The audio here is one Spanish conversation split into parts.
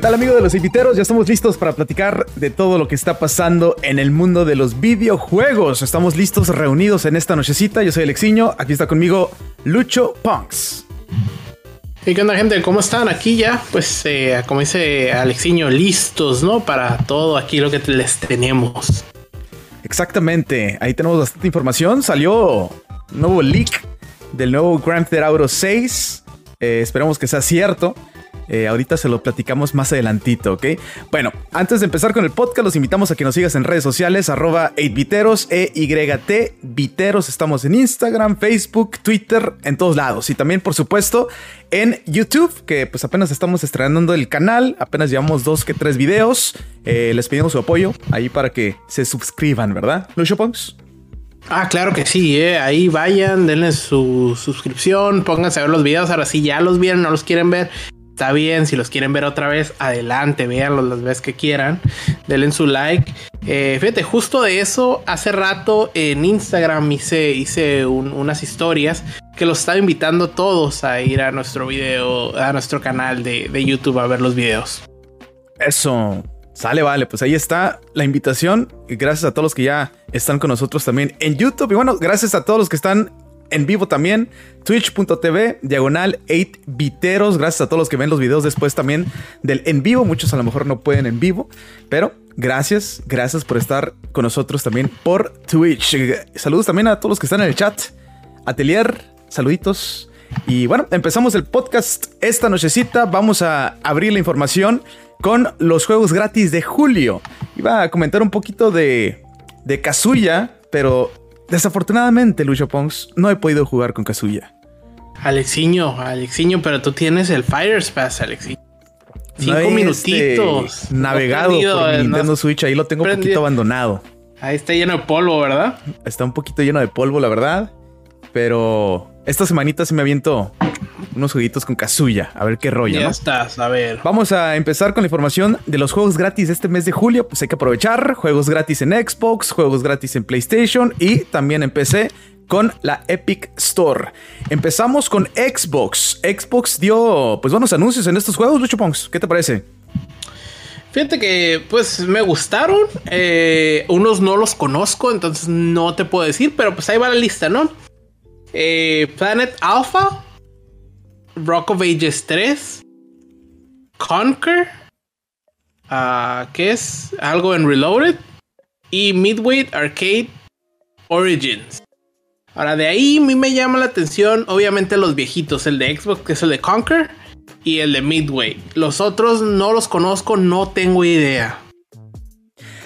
¿Qué tal amigos de los inviteros? Ya estamos listos para platicar de todo lo que está pasando en el mundo de los videojuegos. Estamos listos, reunidos en esta nochecita. Yo soy Alexiño, aquí está conmigo Lucho Punks. ¿Y qué onda gente? ¿Cómo están? Aquí ya, pues eh, como dice Alexiño, listos, ¿no? Para todo aquí lo que les tenemos. Exactamente, ahí tenemos bastante información. Salió un nuevo leak del nuevo Grand Theft Auto 6. Eh, esperemos que sea cierto. Eh, ahorita se lo platicamos más adelantito, ¿ok? Bueno, antes de empezar con el podcast, los invitamos a que nos sigas en redes sociales, arroba 8viteros, E-Y-T, Viteros. Estamos en Instagram, Facebook, Twitter, en todos lados. Y también, por supuesto, en YouTube, que pues apenas estamos estrenando el canal, apenas llevamos dos que tres videos. Eh, les pedimos su apoyo ahí para que se suscriban, ¿verdad? Lucio Ponks. Ah, claro que sí, eh. ahí vayan, denle su suscripción, pónganse a ver los videos, ahora sí ya los vieron, no los quieren ver, está bien, si los quieren ver otra vez, adelante, véanlos las veces que quieran, denle su like. Eh, fíjate, justo de eso, hace rato en Instagram hice, hice unas historias que los estaba invitando todos a ir a nuestro video, a nuestro canal de, de YouTube a ver los videos. Eso, Sale, vale, pues ahí está la invitación. Gracias a todos los que ya están con nosotros también en YouTube. Y bueno, gracias a todos los que están en vivo también. Twitch.tv, diagonal 8 biteros. Gracias a todos los que ven los videos después también del en vivo. Muchos a lo mejor no pueden en vivo, pero gracias, gracias por estar con nosotros también por Twitch. Saludos también a todos los que están en el chat. Atelier, saluditos. Y bueno, empezamos el podcast esta nochecita. Vamos a abrir la información con los juegos gratis de julio. Iba a comentar un poquito de, de Kazuya, pero desafortunadamente, Lucho Pongs, no he podido jugar con Kazuya. Alexiño, Alexiño, pero tú tienes el Fire Pass, Alexiño. Cinco No he, minutitos. este, navegado No por eh, Nintendo no- Switch, ahí lo tengo un poquito abandonado. Ahí está lleno de polvo, ¿verdad? Está un poquito lleno de polvo, la verdad. Pero esta semanita sí me aviento unos jueguitos con Kazuya. A ver qué rollo, ya ¿no? estás, a ver. Vamos a empezar con la información de los juegos gratis de este mes de julio. Pues hay que aprovechar juegos gratis en Xbox, juegos gratis en PlayStation y también en PC con la Epic Store. Empezamos con Xbox. Xbox dio pues buenos anuncios en estos juegos, Lucho Pongs. ¿Qué te parece? Fíjate que, pues, me gustaron. Eh, unos no los conozco, entonces no te puedo decir, pero pues ahí va la lista, ¿no? Eh, Planet Alpha, Rock of Ages 3, Conquer, ah, que es algo en Reloaded, y Midway Arcade Origins. Ahora, de ahí a mí me llama la atención, obviamente, los viejitos, el de Xbox, que es el de Conquer, y el de Midway. Los otros no los conozco, no tengo idea.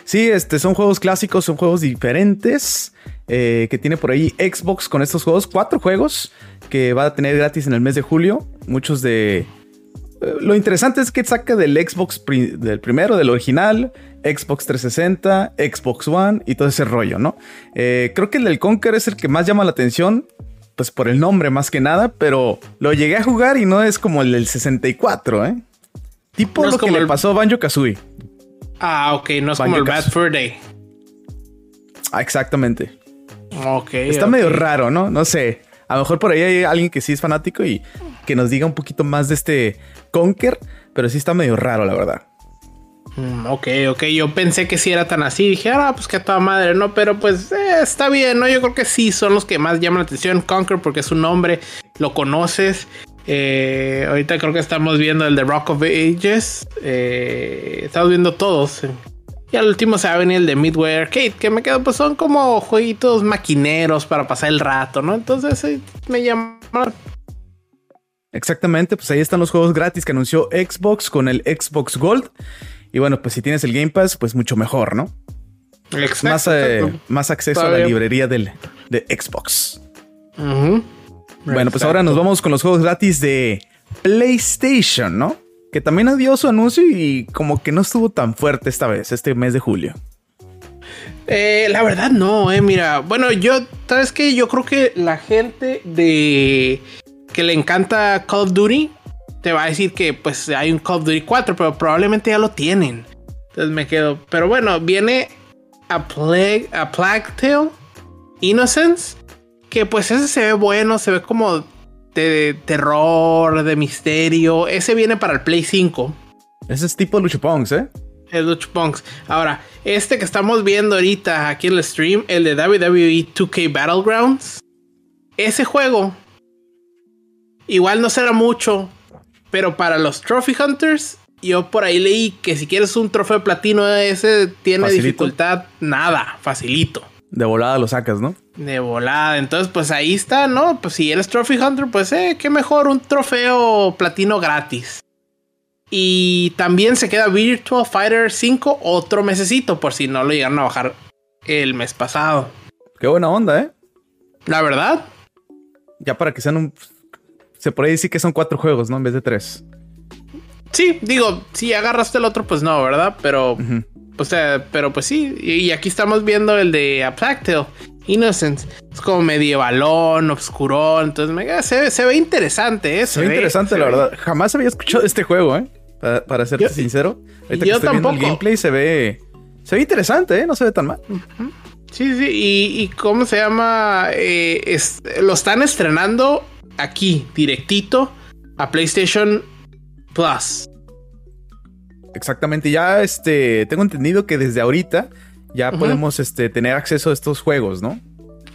Sí, este, son juegos clásicos, son juegos diferentes eh, que tiene por ahí Xbox con estos juegos. Cuatro juegos que va a tener gratis en el mes de julio. Muchos de... eh, lo interesante es que saca del Xbox pri- del primero, del original, Xbox 360, Xbox One y todo ese rollo, ¿no? Eh, creo que el del Conquer es el que más llama la atención, pues por el nombre más que nada, pero lo llegué a jugar y no es como el del 64, ¿eh? Tipo No lo que le pasó a Banjo Kazooie. Ah, ok, no es como el Bad Kazooie. Fur Day. Ah, exactamente. Ok. Está medio raro, ¿no? No sé. A lo mejor por ahí hay alguien que sí es fanático y que nos diga un poquito más de este Conker, pero sí está medio raro, la verdad. Mm, ok, ok. Yo pensé que sí era tan así. Dije, ah, pues que a toda madre, ¿no? Pero pues eh, está bien, ¿no? Yo creo que sí son los que más llaman la atención. Conquer, porque es un nombre, lo conoces. Eh, ahorita creo que estamos viendo el de Rock of Ages. Eh, estamos viendo todos. Y al último se va a venir el de Midway Arcade, que me quedo, pues son como jueguitos maquineros para pasar el rato, ¿no? Entonces eh, me llama. Exactamente, pues ahí están los juegos gratis que anunció Xbox con el Xbox Gold. Y bueno, pues si tienes el Game Pass, pues mucho mejor, ¿no? Exacto, más, eh, exacto. más acceso a la librería del, de Xbox. Ujú. Bueno, pues ahora nos vamos con los juegos gratis de PlayStation, ¿no? Que también dio su anuncio y como que no estuvo tan fuerte esta vez, este mes de julio. Eh, la verdad no, eh, mira, bueno, yo, ¿sabes qué? Yo creo que la gente de que le encanta Call of Duty te va a decir que pues hay un Call of Duty 4, pero probablemente ya lo tienen. Entonces me quedo, pero bueno, viene a Plague, a Plague Tale Innocence, que pues ese se ve bueno, se ve como de terror, de misterio. Ese viene para el Play 5. Ese es tipo Luchapongs, ¿eh? Es Luchapongs. Ahora, este que estamos viendo ahorita aquí en el stream, el de WWE 2K Battlegrounds. Ese juego, igual no será mucho, pero para los Trophy Hunters, yo por ahí leí que si quieres un trofeo platino, ese tiene dificultad nada, facilito. De volada lo sacas, ¿no? De volada. Entonces, pues ahí está, ¿no? Pues si eres Trophy Hunter, pues eh, qué mejor un trofeo platino gratis. Y también se queda Virtual Fighter 5 otro mesecito, por si no lo llegaron a bajar el mes pasado. Qué buena onda, ¿eh? La verdad. Ya para que sean un... Se puede decir que son cuatro juegos, ¿no? En vez de tres. Sí, digo, si agarraste el otro, pues no, ¿verdad? Pero... O sea, pero pues sí. Y aquí estamos viendo el de Abstractile. Innocence. Es como medievalón, obscurón. Entonces, se, se, ve interesante, ¿eh? Se, ve interesante, la verdad. Jamás había escuchado este juego, ¿eh? Para, para serte sincero. Ahorita que estoy viendo el gameplay se ve. Se ve interesante, ¿eh? No se ve tan mal. Sí, sí. Y, y cómo se llama. Eh, lo están estrenando aquí, directito, a PlayStation Plus. Exactamente. Ya este. Tengo entendido que desde ahorita ya podemos este, tener acceso a estos juegos, ¿no?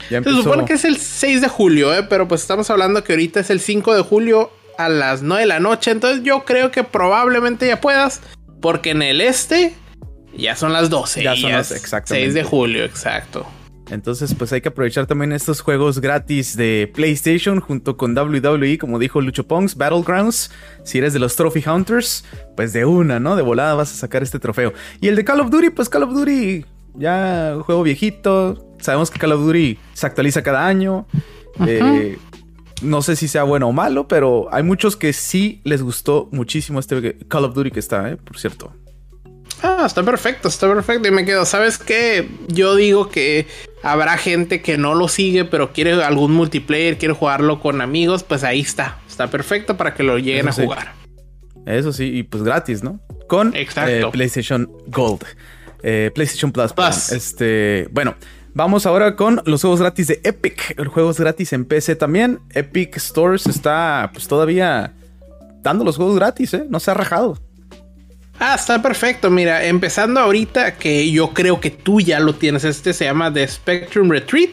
Se supone que es el 6 de julio, ¿eh? pero pues estamos hablando que ahorita es el 5 de julio a las 9 de la noche. Entonces yo creo que probablemente ya puedas, porque en el este ya son las 12. Ya son las, exactamente. 6 de julio, exacto. Entonces, pues hay que aprovechar también estos juegos gratis de PlayStation junto con WWE, como dijo Lucho Pongs, Battlegrounds. Si eres de los Trophy Hunters, pues de una, ¿no? De volada vas a sacar este trofeo. Y el de Call of Duty, pues Call of Duty ya un juego viejito. Sabemos que Call of Duty se actualiza cada año. Eh, no sé si sea bueno o malo, pero hay muchos que sí les gustó muchísimo este Call of Duty que está, ¿eh? por cierto. Ah, está perfecto, está perfecto. Y me quedo, ¿sabes qué? Yo digo que habrá gente que no lo sigue, pero quiere algún multiplayer, quiere jugarlo con amigos, pues ahí está. Está perfecto para que lo lleguen a jugar. Eso sí, y pues gratis, ¿no? Con eh, PlayStation Gold. Eh, PlayStation Plus. Este, bueno, vamos ahora con los juegos gratis de Epic. Los juegos gratis en PC también. Epic Stores está pues todavía dando los juegos gratis, ¿eh? No se ha rajado. Ah, está perfecto. Mira, empezando ahorita, que yo creo que tú ya lo tienes. Este se llama The Spectrum Retreat.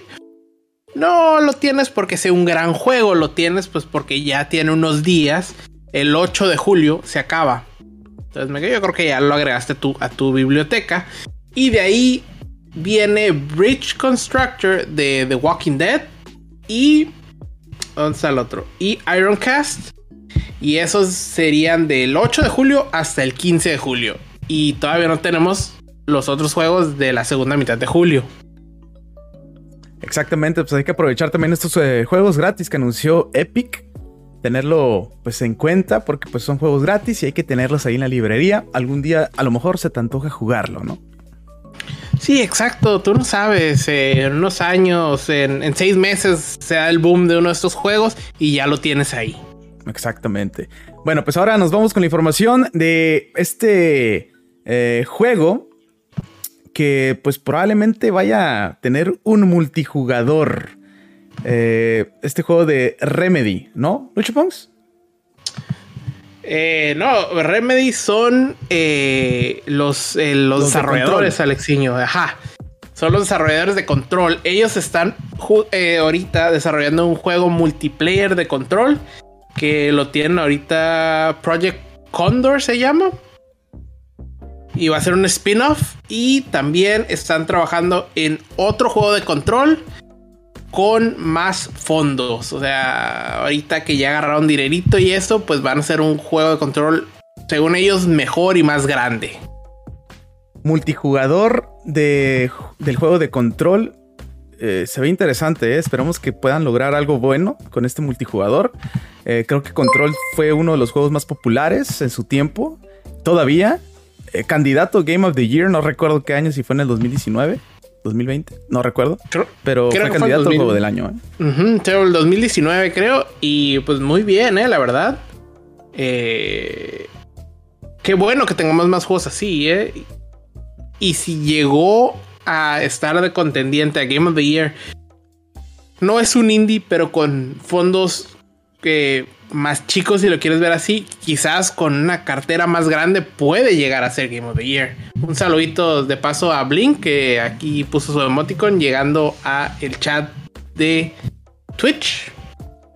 No lo tienes porque sea un gran juego, lo tienes pues porque ya tiene unos días. El 8 de julio se acaba. Entonces yo creo que ya lo agregaste tú a tu biblioteca. Y de ahí viene Bridge Constructor de The Walking Dead. Y... ¿Dónde está el otro? Y Ironcast. Y esos serían del 8 de julio hasta el 15 de julio. Y todavía no tenemos los otros juegos de la segunda mitad de julio. Exactamente, pues hay que aprovechar también estos eh, juegos gratis que anunció Epic tenerlo pues en cuenta porque pues son juegos gratis y hay que tenerlos ahí en la librería. Algún día a lo mejor se te antoja jugarlo, ¿no? Sí, exacto. Tú no sabes, en unos años, en, seis meses, se da el boom de uno de estos juegos y ya lo tienes ahí. Exactamente. Bueno, pues ahora nos vamos con la información de este eh, juego que pues probablemente vaya a tener un multijugador. Eh, este juego de Remedy, ¿no? ¿Lucho Pongs? Eh, no, Remedy son eh, los, los, desarrolladores, Alexiño. Ajá. Son los desarrolladores de control. Ellos están ahorita desarrollando un juego multiplayer de control que lo tienen ahorita Project Condor se llama. Y va a ser un spin-off. Y también están trabajando en otro juego de control con más fondos. O sea, ahorita que ya agarraron dinerito y eso, pues van a ser un juego de control, según ellos, mejor y más grande. Multijugador de, del juego de control. Eh, se ve interesante, ¿eh? esperamos que puedan lograr algo bueno con este multijugador. Eh, creo que Control fue uno de los juegos más populares en su tiempo. Todavía. candidato Game of the Year, no recuerdo qué año, si fue en el 2019. 2020, no recuerdo. pero fue candidato al juego del año. ¿eh? el 2019 creo. Y pues muy bien, ¿eh? La verdad. Eh, qué bueno que tengamos más juegos así, ¿eh? Y si llegó a estar de contendiente a Game of the Year, no es un indie, pero con fondos que más chico, si lo quieres ver así, quizás con una cartera más grande puede llegar a ser Game of the Year. Un saludito de paso a Blink, que aquí puso su emoticon llegando a el chat de Twitch.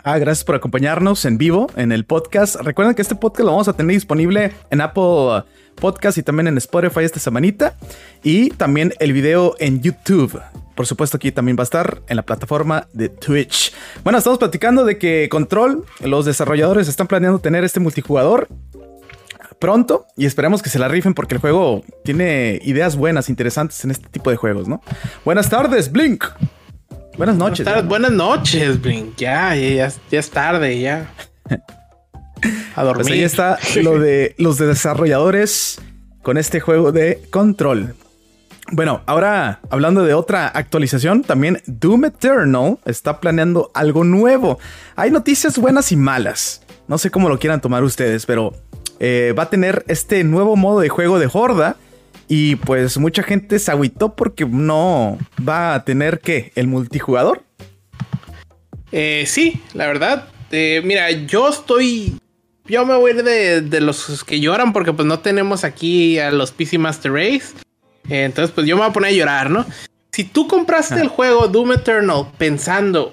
Ah, gracias por acompañarnos en vivo en el podcast. Recuerden que este podcast lo vamos a tener disponible en Apple Podcast y también en Spotify esta semanita. Y también el video en YouTube. Por supuesto, aquí también va a estar en la plataforma de Twitch. Bueno, estamos platicando de que Control, los desarrolladores están planeando tener este multijugador pronto y esperemos que se la rifen porque el juego tiene ideas buenas, interesantes en este tipo de juegos, ¿no? Buenas tardes, Blink. Buenas noches. Buenas, noches, Blink. Ya, ya, ya, es tarde, ya. A dormir. Pues ahí está lo de los desarrolladores con este juego de Control. Bueno, ahora hablando de otra actualización, también Doom Eternal está planeando algo nuevo. Hay noticias buenas y malas. No sé cómo lo quieran tomar ustedes, pero eh, va a tener este nuevo modo de juego de Horda. Y pues mucha gente se agüitó porque no va a tener que el multijugador. Eh, sí, la verdad. Eh, mira, yo estoy. Yo me voy a ir de, de, los que lloran porque pues no tenemos aquí a los PC Master Race. Entonces, pues yo me voy a poner a llorar, ¿no? Si tú compraste el juego Doom Eternal pensando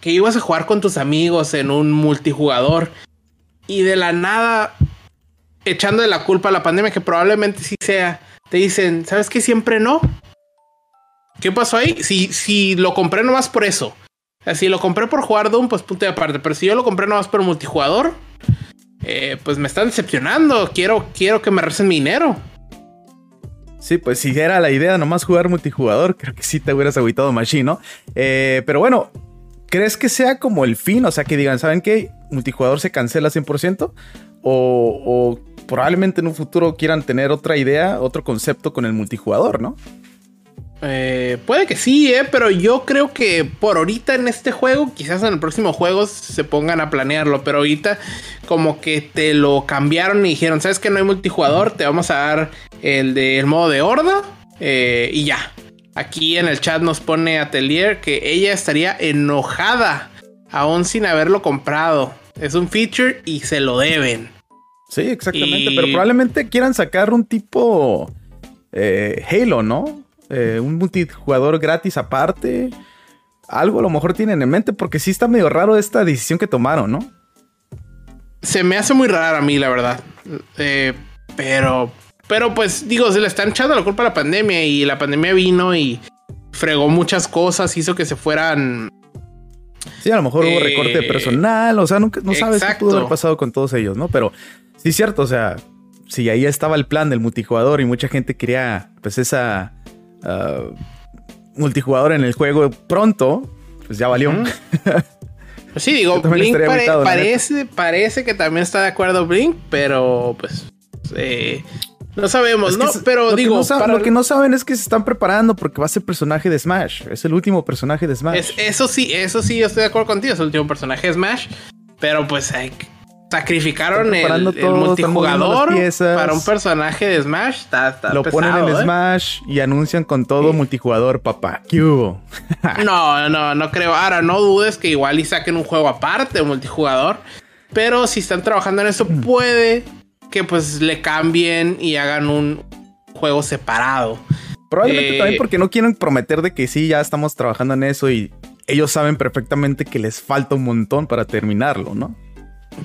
que ibas a jugar con tus amigos en un multijugador y de la nada echando de la culpa a la pandemia, que probablemente sí sea, te dicen, ¿sabes qué? Siempre no. ¿Qué pasó ahí? Si, si lo compré nomás por eso. si lo compré por jugar Doom, pues punto de aparte. Pero si yo lo compré nomás por multijugador, eh, pues me están decepcionando. Quiero, quiero que me recen mi dinero. Sí, pues si era la idea nomás jugar multijugador, creo que sí te hubieras agüitado Machine, ¿no? Eh, pero bueno, ¿crees que sea como el fin? O sea, que digan, ¿saben qué? Multijugador se cancela 100%. O, o probablemente en un futuro quieran tener otra idea, otro concepto con el multijugador, ¿no? Eh, puede que sí, eh, pero yo creo que por ahorita en este juego, quizás en el próximo juego se pongan a planearlo, pero ahorita como que te lo cambiaron y dijeron, ¿sabes que no hay multijugador? Te vamos a dar el del modo de horda eh, y ya. Aquí en el chat nos pone Atelier que ella estaría enojada aún sin haberlo comprado. Es un feature y se lo deben. Sí, exactamente, pero probablemente quieran sacar un tipo eh, Halo, ¿no? Eh, un multijugador gratis aparte. Algo a lo mejor tienen en mente porque sí está medio raro esta decisión que tomaron, ¿no? Se me hace muy raro a mí, la verdad. Eh, pero, pero pues digo, se le están echando la culpa a la pandemia y la pandemia vino y fregó muchas cosas, hizo que se fueran. Sí, a lo mejor hubo recorte de eh, personal, o sea, nunca, no sabes qué pudo haber pasado con todos ellos, ¿no? Pero sí, es cierto, o sea, si ahí estaba el plan del multijugador y mucha gente quería, pues, esa Uh, multijugador en el juego pronto, pues ya valió. Pues sí, digo, Blink parece, parece que también está de acuerdo Blink, pero pues eh, no sabemos, ¿no? pero digo, lo que no saben es que se están preparando porque va a ser personaje de Smash. Es el último personaje de Smash. eso sí, eso sí, yo estoy de acuerdo contigo, es el último personaje de Smash. Pero pues hay, Sacrificaron el, multijugador para un personaje de Smash. Lo ponen en ¿eh? Smash y anuncian con todo multijugador, papá. ¿Qué hubo? no, no, no creo. Ahora, no dudes que igual y saquen un juego aparte, multijugador. Pero si están trabajando en eso, mm. puede que pues le cambien y hagan un juego separado. Probablemente eh, también porque no quieren prometer de que sí, ya estamos trabajando en eso y ellos saben perfectamente que les falta un montón para terminarlo, ¿no?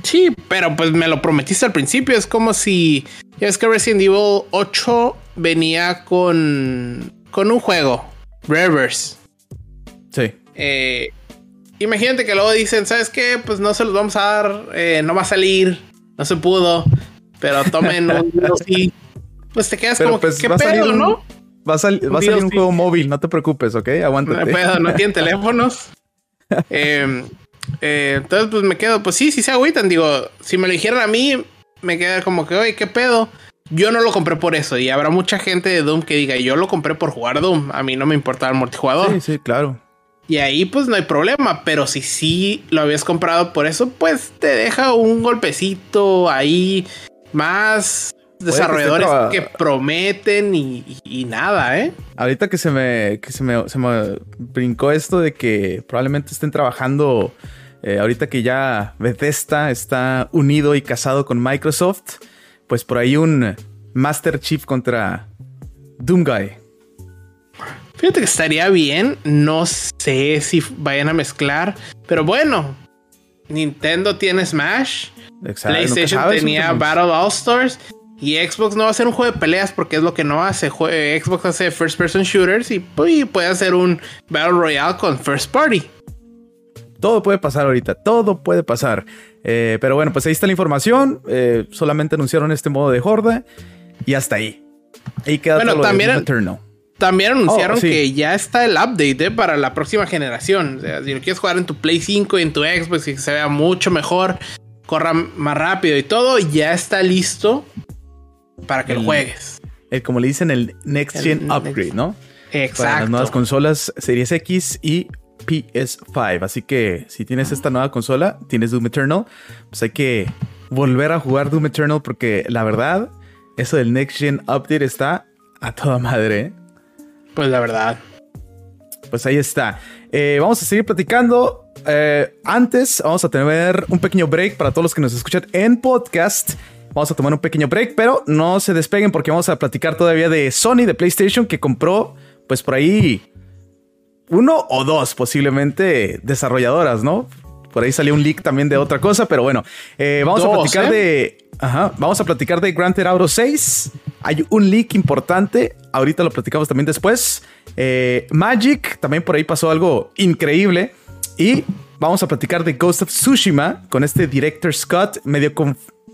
Sí, pero pues me lo prometiste al principio. Es como si. Ya es que Resident Evil 8 venía con. con un juego. Reverse. Sí. Eh, imagínate que luego dicen, ¿sabes qué? Pues no se los vamos a dar. Eh, no va a salir. No se pudo. Pero tomen un sí. Pues te quedas como pues, ¿qué pedo, ¿no? Va a, salir un juego móvil, no te preocupes, ¿ok? Aguántate. No pedo, no tienen teléfonos. eh, eh, entonces, pues me quedo, pues sí, sí se agüitan. Digo, si me lo dijeran a mí, me queda como que, oye, ¿qué pedo? Yo no lo compré por eso. Y habrá mucha gente de Doom que diga, yo lo compré por jugar Doom. A mí no me importaba el multijugador. Sí, sí, claro. Y ahí pues no hay problema, pero si sí lo habías comprado por eso, pues te deja un golpecito ahí más desarrolladores que, prometen y, nada, ¿eh? Ahorita que se me, que se me, se me brincó esto de que probablemente estén trabajando Eh, ahorita que ya Bethesda está unido y casado con Microsoft, pues por ahí un Master Chief contra Doomguy. Fíjate que estaría bien. No sé si vayan a mezclar. Pero bueno, Nintendo tiene Smash. PlayStation tenía Battle All Stars. Y Xbox no va a hacer un juego de peleas porque es lo que no hace. Xbox hace first person shooters y, puede hacer un Battle Royale con first party. Todo puede pasar ahorita, todo puede pasar. Eh, pero bueno, pues ahí está la información. Eh, solamente anunciaron este modo de horda y hasta ahí. Ahí queda bueno, todo también, Eternal. También anunciaron oh, que ya está el update eh, para la próxima generación. O sea, si lo quieres jugar en tu Play 5 y en tu Xbox y que se vea mucho mejor, corra más rápido y todo, ya está listo para que lo juegues. El, como le dicen, el Next Gen Upgrade, ¿no? Exacto. Para las nuevas consolas Series X y PS5. Así que si tienes esta nueva consola, tienes Doom Eternal, pues hay que volver a jugar Doom Eternal porque la verdad, eso del Next Gen Update está a toda madre. ¿eh? Pues la verdad. Pues ahí está. Eh, vamos a seguir platicando. Eh, antes, vamos a tener un pequeño break para todos los que nos escuchan en podcast. Vamos a tomar un pequeño break, pero no se despeguen porque vamos a platicar todavía de Sony, de PlayStation, que compró, pues por ahí, uno o dos posiblemente desarrolladoras, ¿no? Por ahí salió un leak también de otra cosa, pero bueno, eh, vamos a platicar de Ajá, vamos a platicar de Grand Theft Auto 6. Hay un leak importante, ahorita lo platicamos también después. Eh, Magic, también por ahí pasó algo increíble. Y vamos a platicar de Ghost of Tsushima con este Director Scott, medio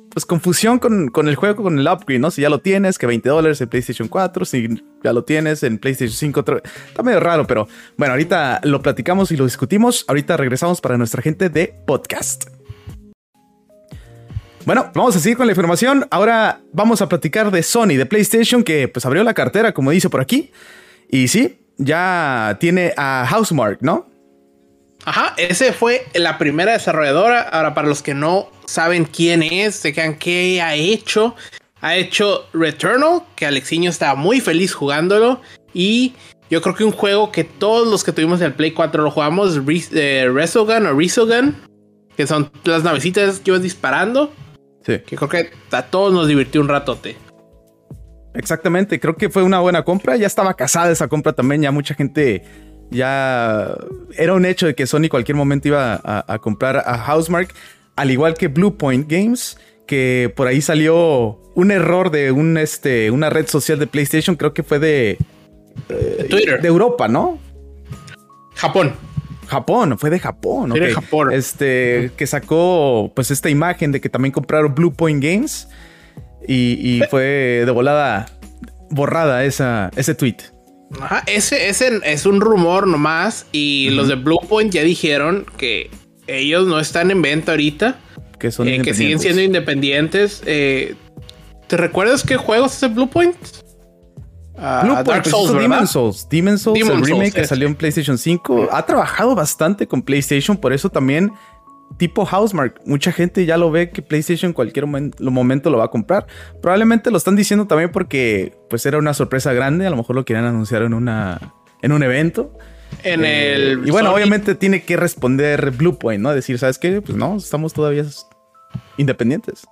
pues, confusión con, con, el juego, con el upgrade, ¿no? Si ya lo tienes, que 20 dólares en PlayStation 4, si ya lo tienes en PlayStation 5, está medio raro, pero bueno, ahorita lo platicamos y lo discutimos. Ahorita regresamos para nuestra gente de podcast. Bueno, vamos a seguir con la información. Ahora vamos a platicar de Sony, de PlayStation, que pues abrió la cartera, como dice por aquí. Y sí, ya tiene a Housemark, ¿no? Ajá, ese fue la primera desarrolladora. Ahora, para los que no saben quién es, se quedan qué ha hecho. Ha hecho Returnal, que Alexiño estaba muy feliz jugándolo. Y yo creo que un juego que todos los que tuvimos el Play 4 lo jugamos, eh, Resogun o Resogun, que son las navecitas que ibas disparando. Que creo que a todos nos divirtió un ratote. Exactamente, creo que fue una buena compra. Ya estaba casada esa compra también, ya mucha gente ya era un hecho de que Sony cualquier momento iba a, comprar a Housemark, al igual que Bluepoint Games, que por ahí salió un error de un, este, una red social de PlayStation, creo que fue de, eh, Twitter. De Europa, ¿no? Japón. Japón, fue de Japón. Okay. Japón. Este, que sacó pues esta imagen de que también compraron Blue Point Games y, fue de volada borrada esa, ese tweet. Ajá, ese, ese es un rumor nomás y los de Blue Point ya dijeron que ellos no están en venta ahorita. Que son eh, que siguen siendo independientes. Eh, ¿Te recuerdas qué juegos es el Blue Point? Uh, Dark Souls, Demon Souls. Demon Souls, el remake que salió en PlayStation 5. Ha trabajado bastante con PlayStation, por eso también tipo Housemark. Mucha gente ya lo ve que PlayStation en cualquier momento lo va a comprar. Probablemente lo están diciendo también porque pues era una sorpresa grande. A lo mejor lo querían anunciar en una en un evento. En eh, el y bueno, obviamente tiene que responder Bluepoint, ¿no? Decir, ¿sabes qué? Pues no, estamos todavía independientes.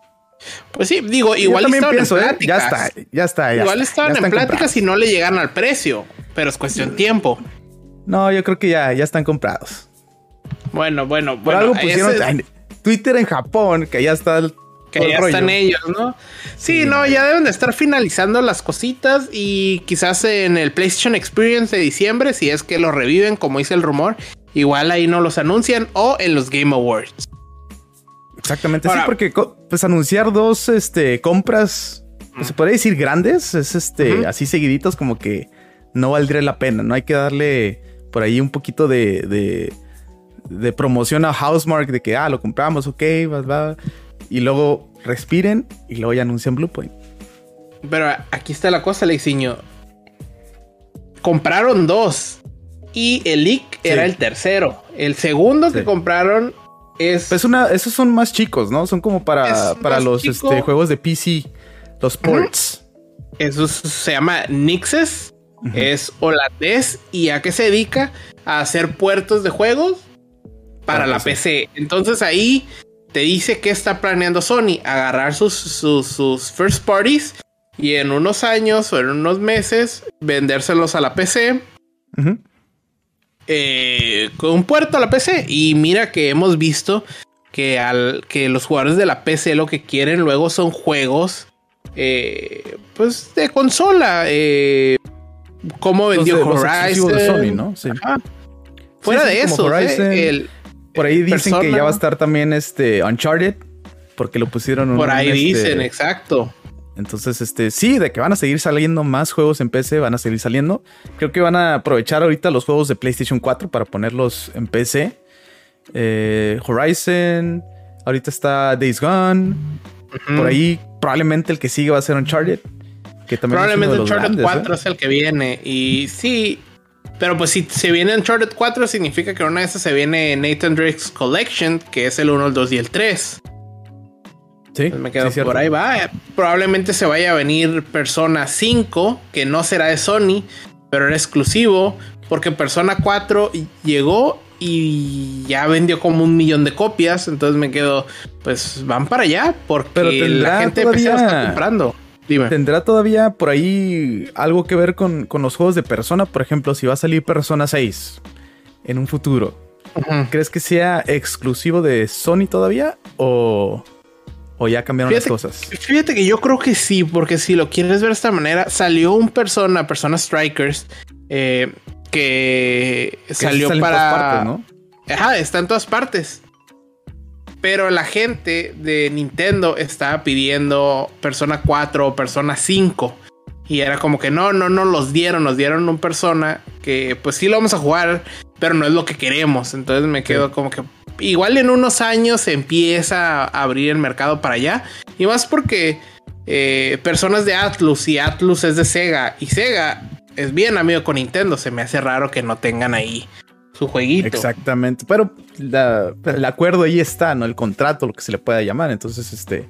Pues sí, digo, igual estaban pienso, en pláticas. ¿eh? Ya está, ya está. igual estaban en pláticas y no le llegaron al precio, pero es cuestión de tiempo. No, yo creo que ya, ya están comprados. Bueno, bueno, Por algo pusieron Twitter en Japón, que ya está que ya están ellos, ¿no? Sí, no, ya deben de estar finalizando las cositas y quizás en el PlayStation Experience de diciembre, si es que lo reviven, como dice el rumor, igual ahí no los anuncian o en los Game Awards. Exactamente, sí, porque pues anunciar dos este, compras, se puede decir grandes, es este, así seguiditos como que no valdría la pena, ¿no? Hay que darle por ahí un poquito de, de, promoción a Housemark, de que, ah, lo compramos, ok, va, va, y luego respiren y luego ya anuncian Bluepoint. Pero aquí está la cosa, Lexiño. Compraron dos y el leak era el tercero. El segundo que compraron es. Pues una, esos son más chicos, ¿no? Son como para, para los este, juegos de PC, los ports. Eso se llama Nixes. Es holandés. ¿Y a qué se dedica? A hacer puertos de juegos para la PC. Entonces ahí te dice que está planeando Sony, agarrar sus, sus, first parties y en unos años o en unos meses vendérselos a la PC. Eh, con un puerto a la PC. Y mira que hemos visto que, al, que los jugadores de la PC lo que quieren luego son juegos eh, pues de consola. Eh, como vendió Horizon. De Sony, ¿no? Fuera de eso, el, por ahí dicen que ya va a estar también este Uncharted, porque lo pusieron. Por ahí este, dicen, exacto. Entonces, este, sí, de que van a seguir saliendo más juegos en PC, van a seguir saliendo. Creo que van a aprovechar ahorita los juegos de PlayStation 4 para ponerlos en PC. Eh, Horizon, ahorita está Days Gone. Por ahí, probablemente el que sigue va a ser Uncharted. Que también probablemente Uncharted 4 ¿eh? es el que viene. Y sí, pero pues si se viene Uncharted 4, significa que una de esas se viene Nathan Drake's Collection, que es el 1, el 2 y el 3. Sí, me quedo por ahí va. Probablemente se vaya a venir Persona 5, que no será de Sony, pero era exclusivo, porque Persona 4 llegó y ya vendió como un millón de copias. Entonces me quedo, pues van para allá, porque la gente todavía... está comprando. ¿Tendrá todavía por ahí algo que ver con, los juegos de Persona? Por ejemplo, si va a salir Persona 6 en un futuro. ¿Crees que sea exclusivo de Sony todavía? ¿O, o ya cambiaron las cosas? Fíjate que yo creo que sí, porque si lo quieres ver de esta manera, salió un Persona, Persona Strikers, eh, que, salió para... Partes, ¿no? Ajá, está en todas partes. Pero la gente de Nintendo estaba pidiendo Persona 4 o Persona 5. Y era como que no, no, no los dieron, nos dieron un Persona que pues sí lo vamos a jugar, pero no es lo que queremos. Entonces me quedo como que igual en unos años se empieza a abrir el mercado para allá. Y más porque eh, personas de Atlus y Atlus es de Sega y Sega es bien amigo con Nintendo. Se me hace raro que no tengan ahí su jueguito. Exactamente. Pero el acuerdo ahí está, ¿no? El contrato, lo que se le pueda llamar. Entonces, este,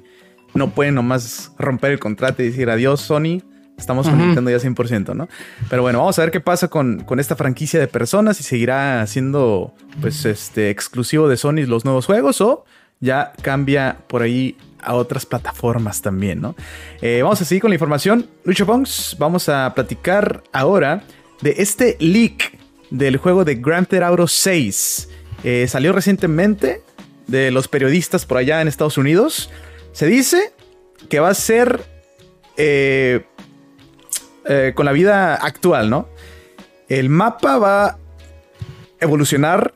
no pueden nomás romper el contrato y decir adiós, Sony. Estamos con Nintendo ya 100%, ¿no? Pero bueno, vamos a ver qué pasa con, con, esta franquicia de personas. Si seguirá siendo, pues, este, exclusivo de Sony los nuevos juegos o ya cambia por ahí a otras plataformas también, ¿no? Eh, vamos a seguir con la información. Lucho Pongs, vamos a platicar ahora de este leak del juego de Grand Theft Auto 6. Eh, salió recientemente de los periodistas por allá en Estados Unidos. Se dice que va a ser eh, eh, con la vida actual, ¿no? El mapa va a evolucionar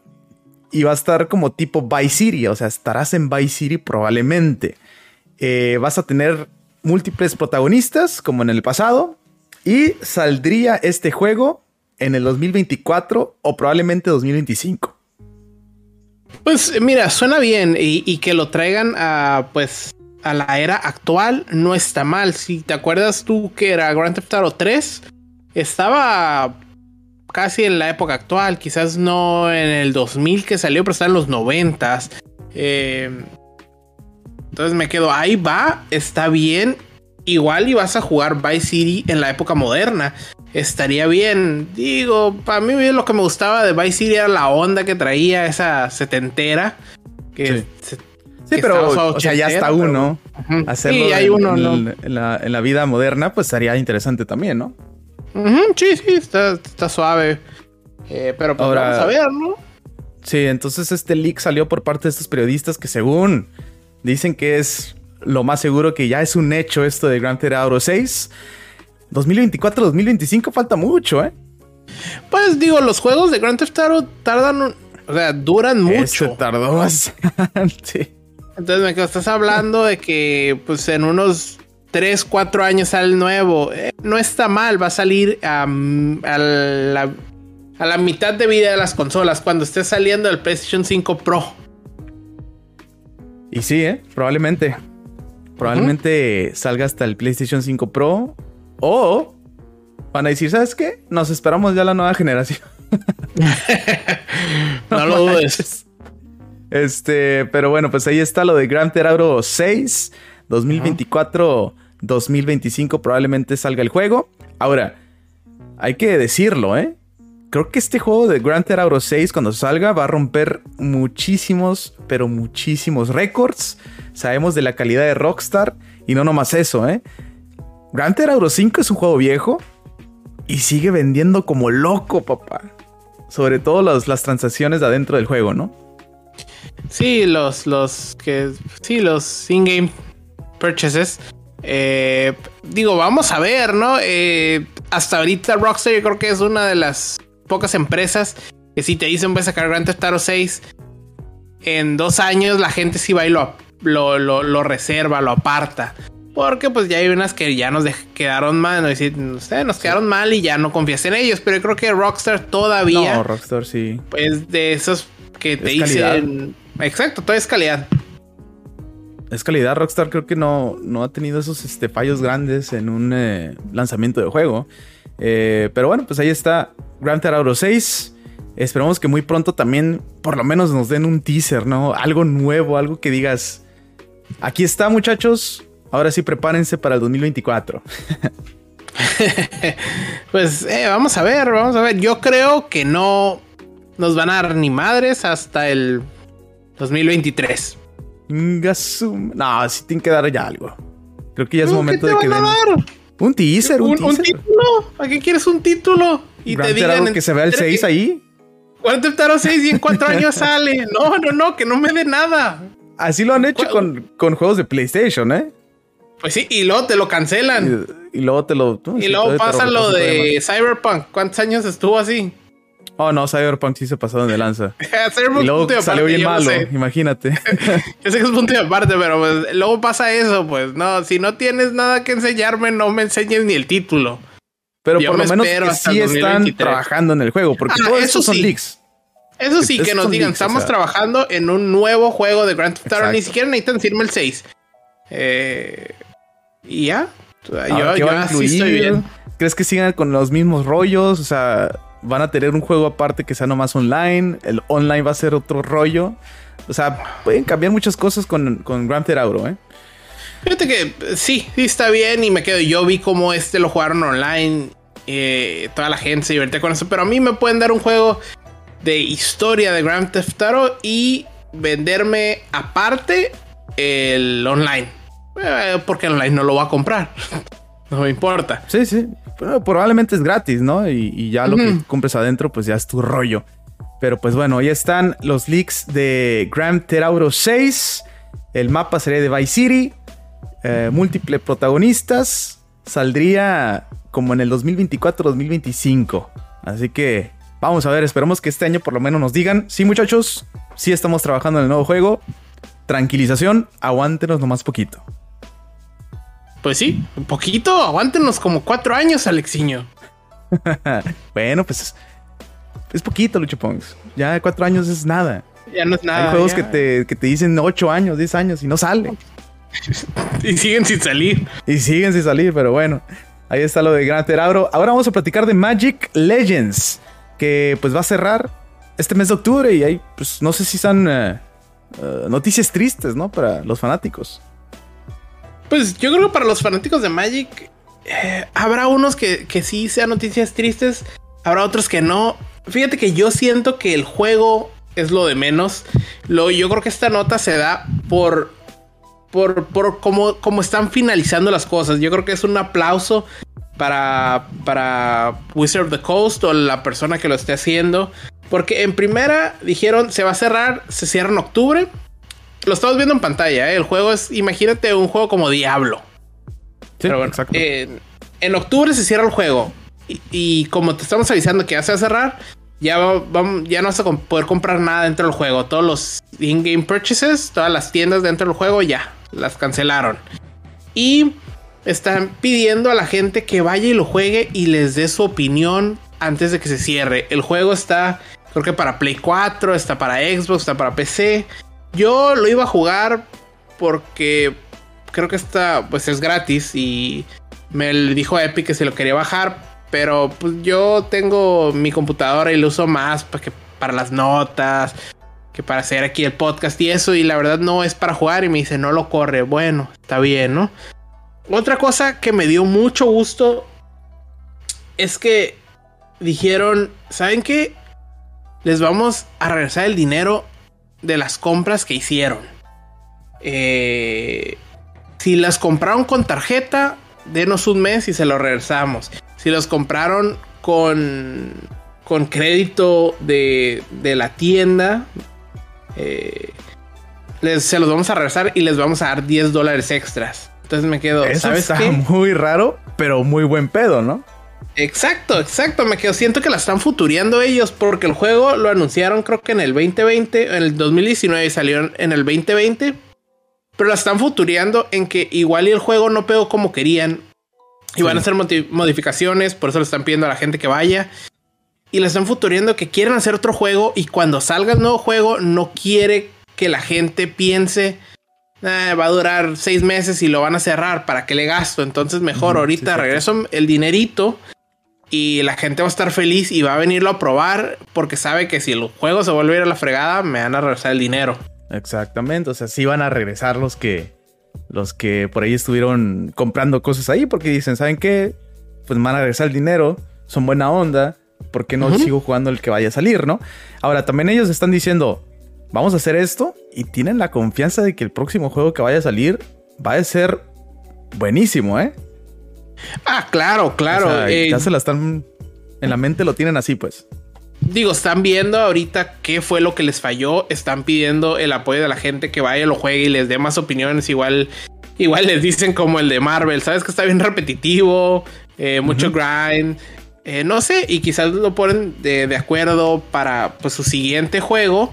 y va a estar como tipo Vice City, o sea, estarás en Vice City probablemente. vas a tener múltiples protagonistas como en el pasado y saldría este juego en el 2024 o probablemente 2025. Pues mira, suena bien y, que lo traigan a pues a la era actual no está mal. Si te acuerdas tú que era Grand Theft Auto 3, estaba casi en la época actual, quizás no en el 2000 que salió, pero está en los 90. Eh, entonces me quedo, ahí va, está bien. Igual y vas a jugar Vice City en la época moderna estaría bien. Digo, para mí lo que me gustaba de Vice City era la onda que traía esa setentera. Que sí. pero o sea, ya está uno. Hacerlo sí, hay uno, en, la, vida moderna, pues sería interesante también, ¿no? sí, sí, está, suave. Eh, pero pues vamos a ver, ¿no? Sí, entonces este leak salió por parte de estos periodistas que según dicen que es lo más seguro que ya es un hecho esto de Grand Theft Auto 6. 2024-2025 falta mucho, ¿eh? Pues digo, los juegos de Grand Theft Auto tardan, o sea, duran mucho. Este tardó bastante. Entonces me estás hablando de que pues en unos 3, 4 años sale nuevo. Eh, no está mal, va a salir a, la, a la mitad de vida de las consolas cuando esté saliendo el PlayStation 5 Pro. Y sí, ¿eh? Probablemente. Probablemente salga hasta el PlayStation 5 Pro o van a decir, ¿sabes qué? Nos esperamos ya la nueva generación. no, lo dudes. Este, pero bueno, pues ahí está lo de Grand Theft Auto 6. 2024, 2025 probablemente salga el juego. Ahora, hay que decirlo, ¿eh? creo que este juego de Grand Theft Auto 6 cuando salga va a romper muchísimos, pero muchísimos récords. Sabemos de la calidad de Rockstar y no nomás eso, ¿eh? Grand Theft Auto 5 es un juego viejo y sigue vendiendo como loco, papá. Sobre todo las transacciones de adentro del juego, ¿no? Sí, los, los que. Sí, los in-game purchases. Eh, digo, vamos a ver, ¿no? Eh, hasta ahorita Rockstar yo creo que es una de las pocas empresas que si te dicen voy a sacar Grand Theft Auto 6 en dos años la gente sí va y lo, lo, lo, reserva, lo aparta. Porque pues ya hay unas que ya nos quedaron mal, no sé, nos quedaron mal y ya no confías en ellos. Pero yo creo que Rockstar todavía. No, Rockstar sí. Pues de esos que te dicen. Exacto, todo es calidad. Es calidad. Rockstar creo que no, no ha tenido esos este, fallos grandes en un eh, lanzamiento de juego. Eh, pero bueno, pues ahí está Grand Theft Auto 6. Esperamos que muy pronto también por lo menos nos den un teaser, ¿no? Algo nuevo, algo que digas, aquí está muchachos, ahora sí prepárense para el 2024. pues eh, vamos a ver, vamos a ver. Yo creo que no nos van a dar ni madres hasta el 2023. No, sí tienen que dar ya algo. Creo que ya es momento de que den... Un teaser, un, título. ¿A qué quieres un título? Y te digan que se vea el 6 ahí. ¿Cuánto Theft 6 y en cuatro años sale? No, no, no, que no me dé nada. Así lo han hecho con, con, juegos de PlayStation, ¿eh? Pues sí, y luego te lo cancelan. Y, luego te lo. y luego pasa lo de Cyberpunk. ¿Cuántos años estuvo así? Oh, no, Cyberpunk sí se pasó de lanza. y luego salió bien malo, imagínate. yo sé que es punto de aparte, pero pues, luego pasa eso, pues. No, si no tienes nada que enseñarme, no me enseñes ni el título. Pero por lo menos que sí están trabajando en el juego, porque ah, todo eso son leaks. Eso sí, que, nos digan, estamos trabajando en un nuevo juego de Grand Theft Auto, ni siquiera necesitan decirme el 6. Eh, y ya. Yo, yo así estoy bien. ¿Crees que sigan con los mismos rollos? O sea, van a tener un juego aparte que sea nomás online, el online va a ser otro rollo. O sea, pueden cambiar muchas cosas con, con Grand Theft Auto, ¿eh? Fíjate que sí, sí está bien y me quedo. Yo vi cómo este lo jugaron online. Eh, toda la gente se divierte con eso. Pero a mí me pueden dar un juego de historia de Grand Theft Auto y venderme aparte el online. Eh, porque online no lo va a comprar. no me importa. Sí, sí probablemente es gratis, ¿no? Y, ya lo que compres adentro, pues ya es tu rollo. Pero pues bueno, ahí están los leaks de Grand Theft Auto 6. El mapa sería de Vice City. Eh, múltiple protagonistas. Saldría como en el 2024-2025. Así que vamos a ver, esperamos que este año por lo menos nos digan. Sí, muchachos, sí estamos trabajando en el nuevo juego. Tranquilización, aguántenos nomás poquito. Pues sí, un poquito, aguántenos como cuatro años, Alexiño. bueno, pues es, poquito, Lucho Pongs. Ya cuatro años es nada. Ya no es nada. Hay juegos que te, que te dicen ocho años, diez años y no sale. y siguen sin salir. Y siguen sin salir, pero bueno. Ahí está lo de Gran Terauro. Ahora vamos a platicar de Magic Legends, que pues va a cerrar este mes de octubre y ahí pues no sé si son eh, eh, noticias tristes, ¿no? Para los fanáticos. Pues yo creo que para los fanáticos de Magic eh, habrá unos que, sí sean noticias tristes, habrá otros que no. Fíjate que yo siento que el juego es lo de menos. Lo, yo creo que esta nota se da por, por, por cómo, cómo están finalizando las cosas. Yo creo que es un aplauso para, para Wizard of the Coast o la persona que lo esté haciendo. Porque en primera dijeron se va a cerrar, se cierra en octubre. Lo estamos viendo en pantalla, ¿eh? El juego es, imagínate un juego como Diablo. Sí, Pero bueno, exacto. en octubre se cierra el juego. Y, como te estamos avisando que ya se va a cerrar, ya, vamos, ya no vas a poder comprar nada dentro del juego. Todos los in-game purchases, todas las tiendas dentro del juego ya las cancelaron. Y están pidiendo a la gente que vaya y lo juegue y les dé su opinión antes de que se cierre. El juego está, creo que para Play 4, está para Xbox, está para PC. Yo lo iba a jugar porque creo que esta pues es gratis y me dijo Epic que se lo quería bajar, pero pues yo tengo mi computadora y lo uso más para, que, para las notas, que para hacer aquí el podcast y eso y la verdad no es para jugar y me dice no lo corre, bueno, está bien, ¿no? Otra cosa que me dio mucho gusto es que dijeron, ¿saben qué? Les vamos a regresar el dinero de las compras que hicieron. Eh, si las compraron con tarjeta, denos un mes y se lo regresamos. Si los compraron con, con crédito de, de la tienda, eh, les, se los vamos a regresar y les vamos a dar 10 dólares extras. Entonces me quedo, Eso ¿sabes está qué? muy raro, pero muy buen pedo, ¿no? Exacto, exacto. Me quedo, siento que la están futureando ellos porque el juego lo anunciaron creo que en el 2020, en el 2019 y salió en el 2020. Pero la están futureando en que igual y el juego no pegó como querían. Y Sí. van a hacer modificaciones, por eso le están pidiendo a la gente que vaya. Y le están futureando que quieren hacer otro juego y cuando salga el nuevo juego no quiere que la gente piense "Ah, va a durar seis meses y lo van a cerrar para que le gasto. Entonces mejor ahorita sí, sí. regreso el dinerito y la gente va a estar feliz y va a venirlo a probar porque sabe que si el juego se vuelve a ir a la fregada me van a regresar el dinero. Exactamente. O sea, sí van a regresar los que. Los que por ahí estuvieron comprando cosas ahí. Porque dicen, ¿saben qué? Pues van a regresar el dinero. Son buena onda. ¿Por qué no sigo jugando el que vaya a salir, no? Ahora, también ellos están diciendo. Vamos a hacer esto. Y tienen la confianza de que el próximo juego que vaya a salir. Va a ser buenísimo, ¿eh? Ah, claro, claro. O sea, Eh, ya se la están. En la mente lo tienen así, pues. Digo, están viendo ahorita qué fue lo que les falló. Están pidiendo el apoyo de la gente que vaya, lo juegue y les dé más opiniones. Igual, igual les dicen como el de Marvel. Sabes que está bien repetitivo, eh, mucho grind. eh, no sé, y quizás lo ponen de, de acuerdo para pues, su siguiente juego.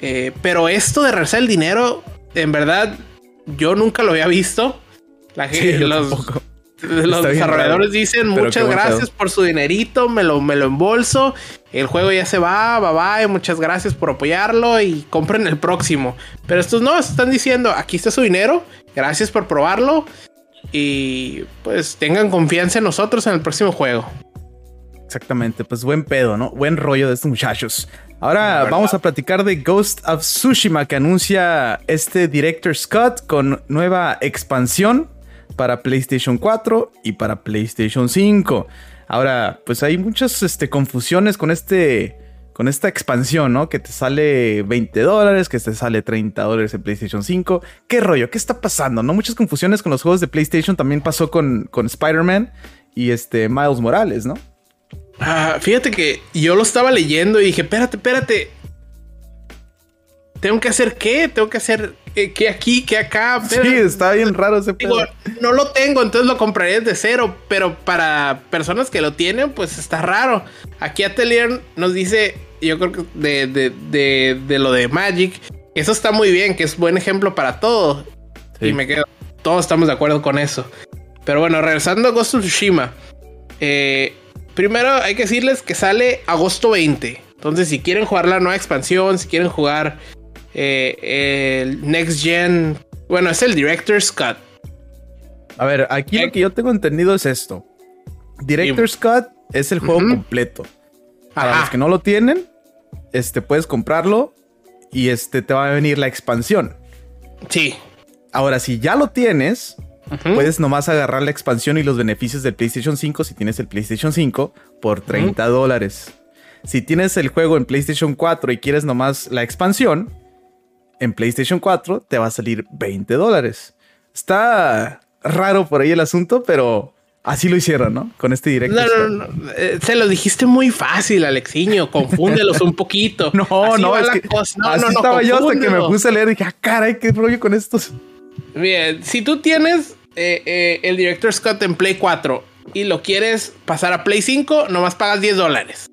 Eh, pero esto de regresar el dinero, en verdad, yo nunca lo había visto. La gente, los. los desarrolladores dicen muchas gracias pedo". por su dinerito, me lo, me lo embolso. El juego ya se va, bye bye, muchas gracias por apoyarlo y compren el próximo. Pero estos no, están diciendo, aquí está su dinero, gracias por probarlo y pues tengan confianza en nosotros en el próximo juego. Exactamente, pues buen pedo, ¿no? Buen rollo de estos muchachos. Ahora vamos a platicar de Ghost of Tsushima que anuncia este Director Scott con nueva expansión para PlayStation 4 y para PlayStation 5. Ahora, pues hay muchas este, confusiones con este con esta expansión, ¿no? Que te sale 20 dólares, que te sale 30 dólares en PlayStation 5. ¿Qué rollo? ¿Qué está pasando? ¿No? Muchas confusiones con los juegos de PlayStation. También pasó con, con Spider-Man y este Miles Morales, ¿no? Ah, fíjate que yo lo estaba leyendo y dije, espérate, espérate. ¿Tengo que hacer qué? ¿Tengo que hacer eh, qué aquí, qué acá? Sí, está bien raro ese Digo, pedo. no lo tengo, entonces lo compraré desde cero. Pero para personas que lo tienen, pues está raro. Aquí Atelier nos dice, yo creo que de, de, de, de lo de Magic, eso está muy bien, que es buen ejemplo para todo. Sí. Y me quedo, todos estamos de acuerdo con eso. Pero bueno, regresando a Ghost of Tsushima. eh, primero hay que decirles que sale agosto 20. Entonces, si quieren jugar la nueva expansión, si quieren jugar eh, el Next Gen, bueno, es el Director's Cut. A ver, aquí Eh. lo que yo tengo entendido es esto. Director's Cut es el juego completo. Para Ajá. los que no lo tienen, este puedes comprarlo y este te va a venir la expansión. Sí. Ahora, si ya lo tienes, puedes nomás agarrar la expansión y los beneficios del PlayStation 5 si tienes el PlayStation 5 por 30 dólares. Si tienes el juego en PlayStation 4 y quieres nomás la expansión, en PlayStation 4 te va a salir 20 dólares. Está raro por ahí el asunto, pero así lo hicieron, ¿no? Con este directo. No, no, no, eh, se lo dijiste muy fácil, Alexiño. Confúndelos un poquito. No, Así no, es que. No, así no, no, estaba yo hasta que me puse a leer y dije, ah, caray, qué rollo con estos. Bien, si tú tienes eh, eh, el Director Scott en Play 4 y lo quieres pasar a Play 5, nomás pagas 10 dólares.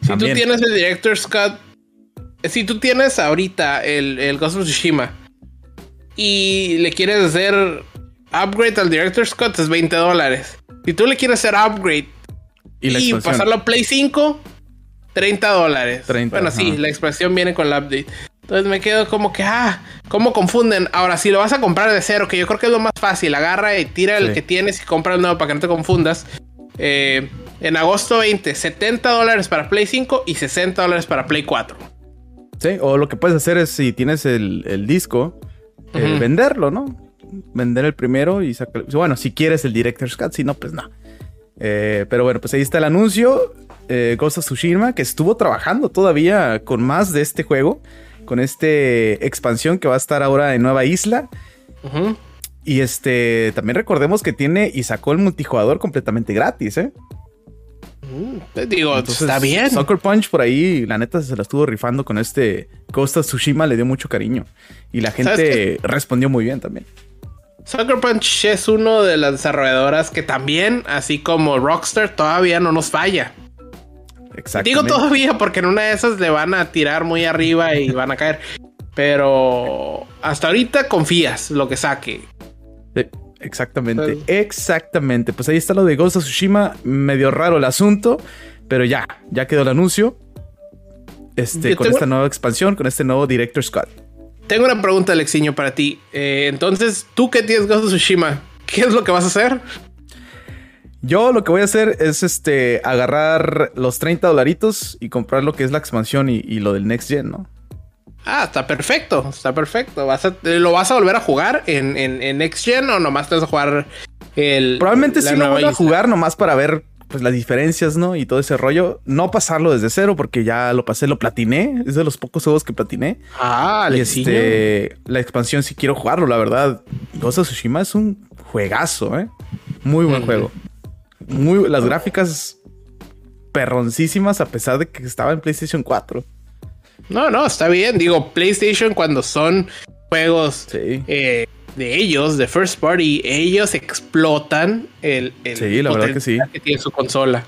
Si También. tú tienes el Director Scott, si tú tienes ahorita el, el Ghost of Tsushima y le quieres hacer upgrade al Director Scott, es 20 dólares. Si tú le quieres hacer upgrade Y pasarlo a Play 5, 30 dólares. 30, bueno, sí, la expansión viene con la update. Entonces me quedo como que, ah, ¿cómo confunden? Ahora, si lo vas a comprar de cero, que yo creo que es lo más fácil, agarra y tira el Sí. que tienes y compra el nuevo para que no te confundas. Eh, en agosto 20, 70 dólares para Play 5 y 60 dólares para Play 4. Sí, o lo que puedes hacer es si tienes el, el disco, eh, venderlo, ¿no? Vender el primero y sacar. Bueno, si quieres el Director's Cut, si no, pues no. Eh, pero bueno, pues ahí está el anuncio. Eh, Ghost of Tsushima, que estuvo trabajando todavía con más de este juego, con este expansión que va a estar ahora en Nueva Isla. Y este, también recordemos que tiene y sacó el multijugador completamente gratis, ¿eh? Digo, está bien. Soccer Punch por ahí, la neta se la estuvo rifando con este of Tsushima, le dio mucho cariño. Y la gente respondió muy bien también. Sucker Punch es uno de las desarrolladoras que también, así como Rockstar, todavía no nos falla. Digo todavía porque en una de esas le van a tirar muy arriba y van a caer. Pero hasta ahorita confías lo que saque. Exactamente, exactamente. Pues ahí está lo de Ghost of Tsushima. Medio raro el asunto, pero ya, ya quedó el anuncio. Este, con esta nueva expansión, con este nuevo Director Scott. Tengo una pregunta, Alexiño, para ti. Eh, entonces, tú que tienes Ghost of Tsushima, ¿qué es lo que vas a hacer? Yo lo que voy a hacer es este agarrar los 30 dolaritos y comprar lo que es la expansión y, lo del Next Gen, ¿no? Ah, está perfecto, está perfecto. ¿Lo vas a volver a jugar en, en, Next Gen o nomás te vas a jugar el. Probablemente sí lo voy a jugar nomás para ver pues las diferencias, ¿no? Y todo ese rollo. No pasarlo desde cero porque ya lo pasé, lo platiné. Es de los pocos juegos que platiné. Ah, y este, la expansión sí quiero jugarlo, la verdad. Ghost of Tsushima es un juegazo, ¿eh? Muy buen juego. Muy, las gráficas perroncísimas a pesar de que estaba en PlayStation 4. No, no, está bien. Digo, PlayStation cuando son juegos sí. eh, de ellos, de First Party, ellos explotan el, el sí, la verdad que, sí. que tiene su consola.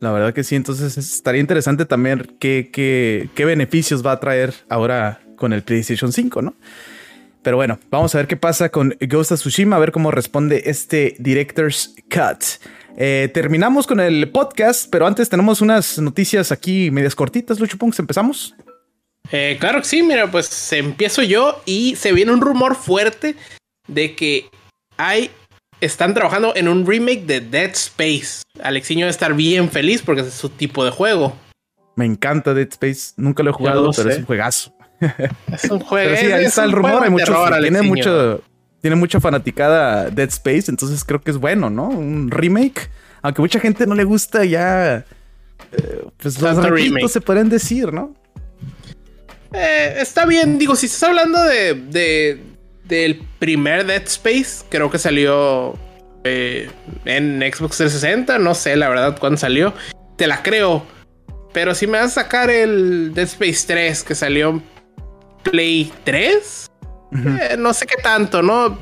La verdad que sí, entonces estaría interesante también qué, qué, qué beneficios va a traer ahora con el PlayStation 5, ¿no? Pero bueno, vamos a ver qué pasa con Ghost of Tsushima, a ver cómo responde este Director's Cut. Eh, terminamos con el podcast, pero antes tenemos unas noticias aquí medias cortitas, Lucho Punks. ¿Empezamos? Eh, claro que sí, mira, pues empiezo yo y se viene un rumor fuerte de que hay están trabajando en un remake de Dead Space. Alexiño va a estar bien feliz porque es su tipo de juego. Me encanta Dead Space, nunca lo he jugado, pero es un juegazo. Es un juego. sí, ahí está el rumor, hay mucho, tiene mucho tiene mucha fanaticada Dead Space, entonces creo que es bueno, ¿no? Un remake, aunque mucha gente no le gusta ya eh, pues los remakes se pueden decir, ¿no? Eh, está bien, digo, si estás hablando de, del primer Dead Space, creo que salió eh, en Xbox 360, no sé la verdad cuándo salió, te la creo. Pero si me vas a sacar el Dead Space 3 que salió en Play 3, eh, no sé qué tanto, ¿no?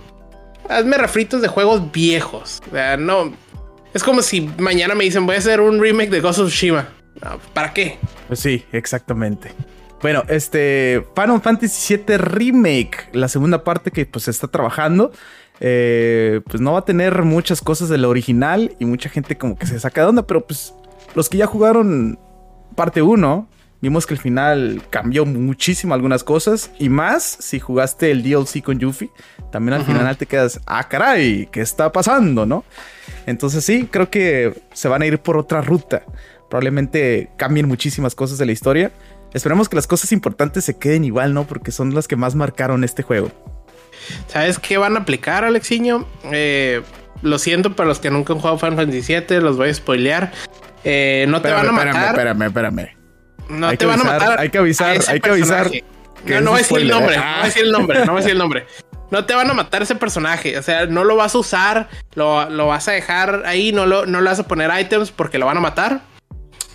Hazme refritos de juegos viejos. O sea, no. Es como si mañana me dicen voy a hacer un remake de Ghost of Tsushima. ¿Para qué? Pues sí, exactamente. Bueno, este Final Fantasy VII Remake, la segunda parte que pues está trabajando, eh, pues no va a tener muchas cosas de la original y mucha gente como que se saca de onda, pero pues los que ya jugaron parte 1, vimos que el final cambió muchísimo algunas cosas y más si jugaste el DLC con Yuffie, también al final te quedas, ah caray, ¿qué está pasando, no? Entonces sí, creo que se van a ir por otra ruta. Probablemente cambien muchísimas cosas de la historia. Esperemos que las cosas importantes se queden igual, ¿no? Porque son las que más marcaron este juego. ¿Sabes qué van a aplicar, Alexiño? Eh, lo siento para los que nunca han jugado Final Fantasy VII, los voy a spoilear. Eh, no te van a matar. Espérame, espérame, No te van a matar. Hay que avisar, hay que avisar. no, no voy a decir el nombre, no voy a decir el nombre, no voy a decir el nombre. No te van a matar ese personaje, o sea, no lo vas a usar, lo, lo vas a dejar ahí, no lo, no le vas a poner items porque lo van a matar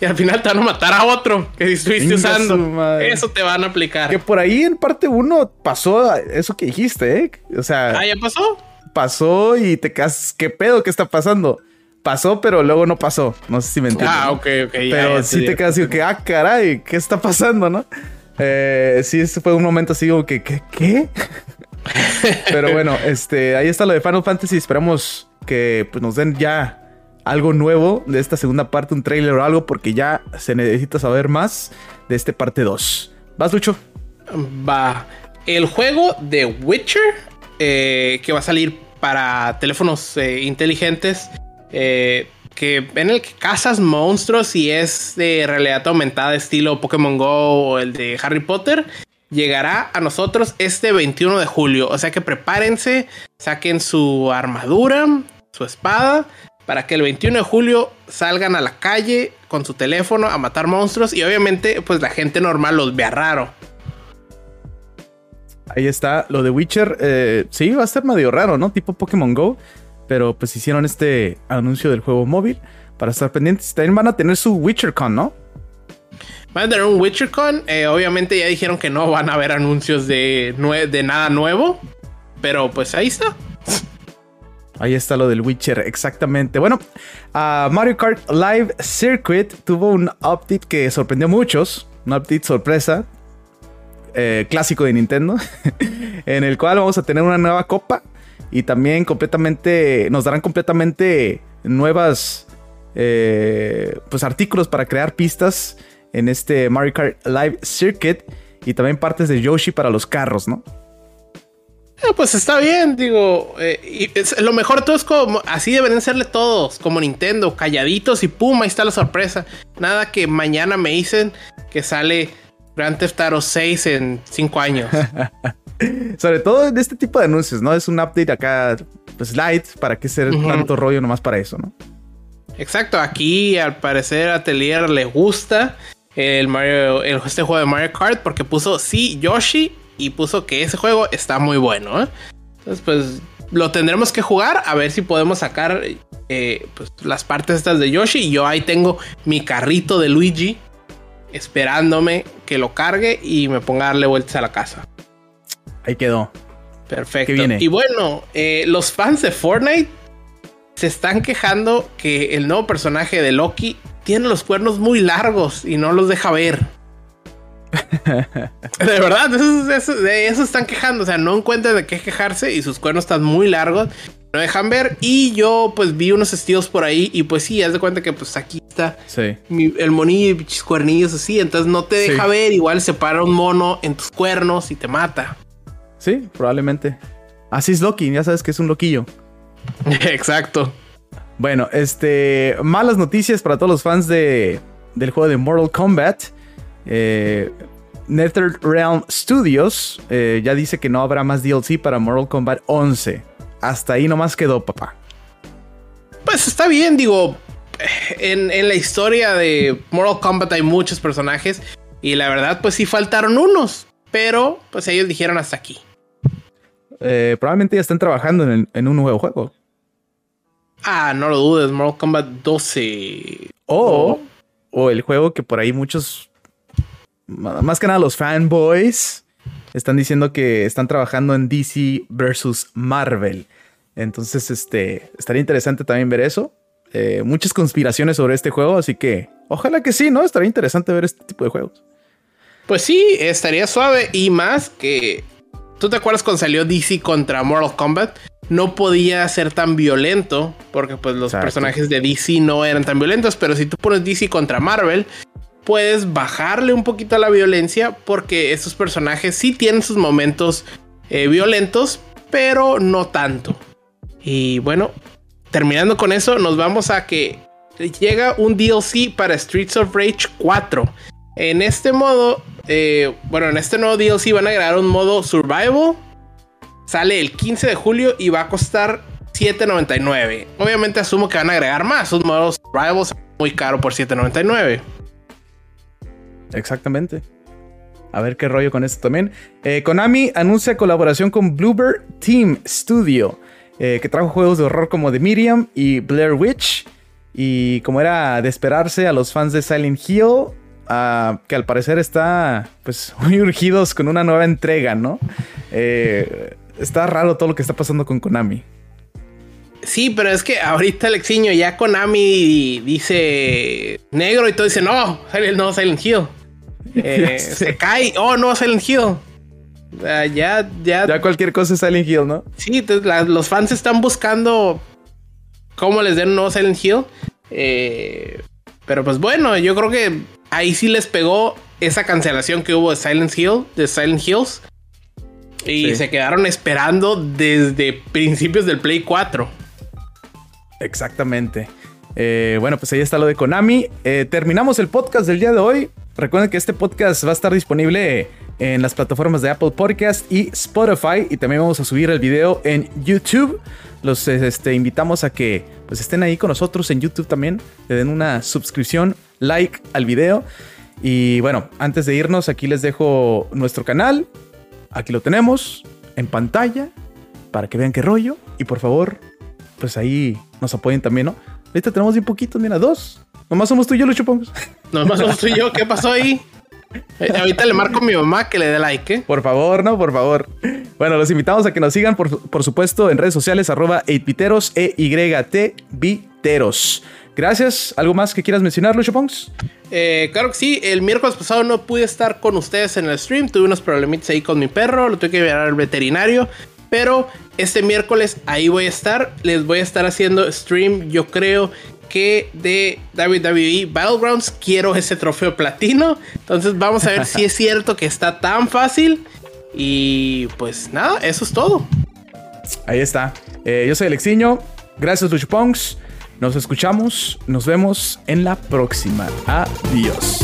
y al final te van a matar a otro que estuviste usando. Eso te van a aplicar. Que por ahí en parte uno pasó eso que dijiste, ¿eh? O sea. Ah, ya pasó. Pasó y te quedas. ¿Qué pedo? ¿Qué está pasando? Pasó, pero luego no pasó. No sé si me entiendes. Ah, ok, ok. Pero sí te quedas así que, ah, caray, ¿qué está pasando, no? Eh, sí, ese fue un momento así como que, ¿qué? ¿Qué? pero bueno, este, ahí está lo de Final Fantasy. Esperamos que pues, nos den ya algo nuevo de esta segunda parte, un trailer o algo, porque ya se necesita saber más de este parte 2. ¿Vas, Lucho? Va. El juego de Witcher, eh, que va a salir para teléfonos eh, inteligentes, eh, que en el que cazas monstruos y es de realidad aumentada, estilo Pokémon Go o el de Harry Potter, llegará a nosotros este 21 de julio. O sea que prepárense, saquen su armadura, su espada para que el 21 de julio salgan a la calle con su teléfono a matar monstruos y obviamente pues la gente normal los vea raro. Ahí está, lo de Witcher, eh, sí, va a ser medio raro, ¿no? Tipo Pokémon Go, pero pues hicieron este anuncio del juego móvil para estar pendientes. También van a tener su WitcherCon, ¿no? Van a tener un WitcherCon. Eh, obviamente ya dijeron que no van a haber anuncios de, de nada nuevo. Pero pues ahí está. Ahí está lo del Witcher, exactamente. Bueno, Mario Kart Live Circuit tuvo un update que sorprendió a muchos. Un update sorpresa. Eh, clásico de Nintendo. en el cual vamos a tener una nueva copa. Y también completamente. Nos darán completamente nuevas. Eh, pues artículos para crear pistas en este Mario Kart Live Circuit. Y también partes de Yoshi para los carros, ¿no? Eh, pues está bien, digo. Eh, lo mejor todo es como así deberían serle todos, como Nintendo, calladitos y pum, ahí está la sorpresa. Nada que mañana me dicen que sale Grand Theft Auto 6 en 5 años. Sobre todo en este tipo de anuncios, ¿no? Es un update acá, pues light, para que ser tanto rollo nomás para eso, ¿no? Exacto, aquí al parecer a Atelier le gusta el Mario, este juego de Mario Kart porque puso sí Yoshi y puso que ese juego está muy bueno. ¿eh? Entonces, pues lo tendremos que jugar a ver si podemos sacar eh, pues, las partes estas de Yoshi. Y yo ahí tengo mi carrito de Luigi esperándome que lo cargue y me ponga a darle vueltas a la casa. Ahí quedó. Perfecto. Y bueno, eh, los fans de Fortnite se están quejando que el nuevo personaje de Loki tiene los cuernos muy largos y no los deja ver. de verdad, de eso están quejando. O sea, no encuentran de qué quejarse y sus cuernos están muy largos. No dejan ver. Y yo, pues, vi unos estilos por ahí. Y pues sí, haz de cuenta que pues aquí está el monillo y cuernillos así. Entonces no te deja ver. Igual se para un mono en tus cuernos y te mata. Sí, probablemente. Así es Loki, ya sabes que es un loquillo. Exacto. Bueno, este. Malas noticias para todos los fans de, del juego de Mortal Kombat. Eh, NetherRealm Studios eh, ya dice que no habrá más DLC para Mortal Kombat 11. Hasta ahí nomás quedó, papá. Pues está bien, digo. En, la historia de Mortal Kombat hay muchos personajes. Y la verdad, pues sí faltaron unos. Pero, pues ellos dijeron hasta aquí. Eh, probablemente ya están trabajando en, un nuevo juego. Ah, no lo dudes, Mortal Kombat 12. O, o el juego que por ahí muchos más que nada los fanboys están diciendo que están trabajando en DC versus Marvel. Entonces, este, estaría interesante también ver eso. Eh, muchas conspiraciones sobre este juego, así que ojalá que sí, ¿no? Estaría interesante ver este tipo de juegos. Pues sí, estaría suave y más que... ¿Tú te acuerdas cuando salió DC contra Mortal Kombat? No podía ser tan violento porque pues los personajes de DC no eran tan violentos, pero si tú pones DC contra Marvel, puedes bajarle un poquito a la violencia porque estos personajes sí tienen sus momentos eh, violentos, pero no tanto. Y bueno, terminando con eso, nos vamos a que llega un DLC para Streets of Rage 4. En este modo, eh, bueno, en este nuevo DLC van a agregar un modo Survival. Sale el 15 de julio y va a costar 7.99. Obviamente asumo que van a agregar más. Un modo Survival muy caro por 7.99. Exactamente. A ver qué rollo con esto también. Eh, Konami anuncia colaboración con Bluebird Team Studio, eh, que trajo juegos de horror como The Miriam y Blair Witch. Y como era de esperarse a los fans de Silent Hill, que al parecer está pues muy urgidos con una nueva entrega, ¿no? Eh, está raro todo lo que está pasando con Konami. Sí, pero es que ahorita Alexiño ya Konami dice negro y todo dice no, no Silent Hill. Eh, se cae. Oh, no, Silent Hill. ya, ya. Ya cualquier cosa es Silent Hill, ¿no? Sí, los fans están buscando cómo les den un nuevo Silent Hill. Eh, pero pues bueno, yo creo que ahí sí les pegó esa cancelación que hubo de Silent Hill, de Silent Hills. Y se quedaron esperando desde principios del Play 4. Exactamente. Eh, bueno, pues ahí está lo de Konami. terminamos el podcast del día de hoy. Recuerden que este podcast va a estar disponible en las plataformas de Apple Podcast y Spotify. Y también vamos a subir el video en YouTube. Los este, invitamos a que pues, estén ahí con nosotros en YouTube también. Le den una suscripción, like al video. Y bueno, antes de irnos, aquí les dejo nuestro canal. Aquí lo tenemos en pantalla para que vean qué rollo. Y por favor, pues ahí nos apoyen también, ¿no? Ahorita tenemos un poquito, mira, dos. Nomás somos tú y yo, Lucho Pongos. Nomás somos tú y yo, ¿qué pasó ahí? Eh, ahorita le marco a mi mamá que le dé like, ¿eh? Por favor, no, por favor. Bueno, los invitamos a que nos sigan, por, por supuesto, en redes sociales, arroba 8piteros, e y t viteros. Gracias. ¿Algo más que quieras mencionar, Lucho Pongs? Eh, claro que sí. El miércoles pasado no pude estar con ustedes en el stream. Tuve unos problemitas ahí con mi perro. Lo tuve que llevar al veterinario. Pero este miércoles ahí voy a estar. Les voy a estar haciendo stream, yo creo que de WWE Battlegrounds quiero ese trofeo platino. Entonces vamos a ver si es cierto que está tan fácil. Y pues nada, eso es todo. Ahí está. Eh, yo soy Alexiño. Gracias, Lucho Pongs. Nos escuchamos. Nos vemos en la próxima. Adiós.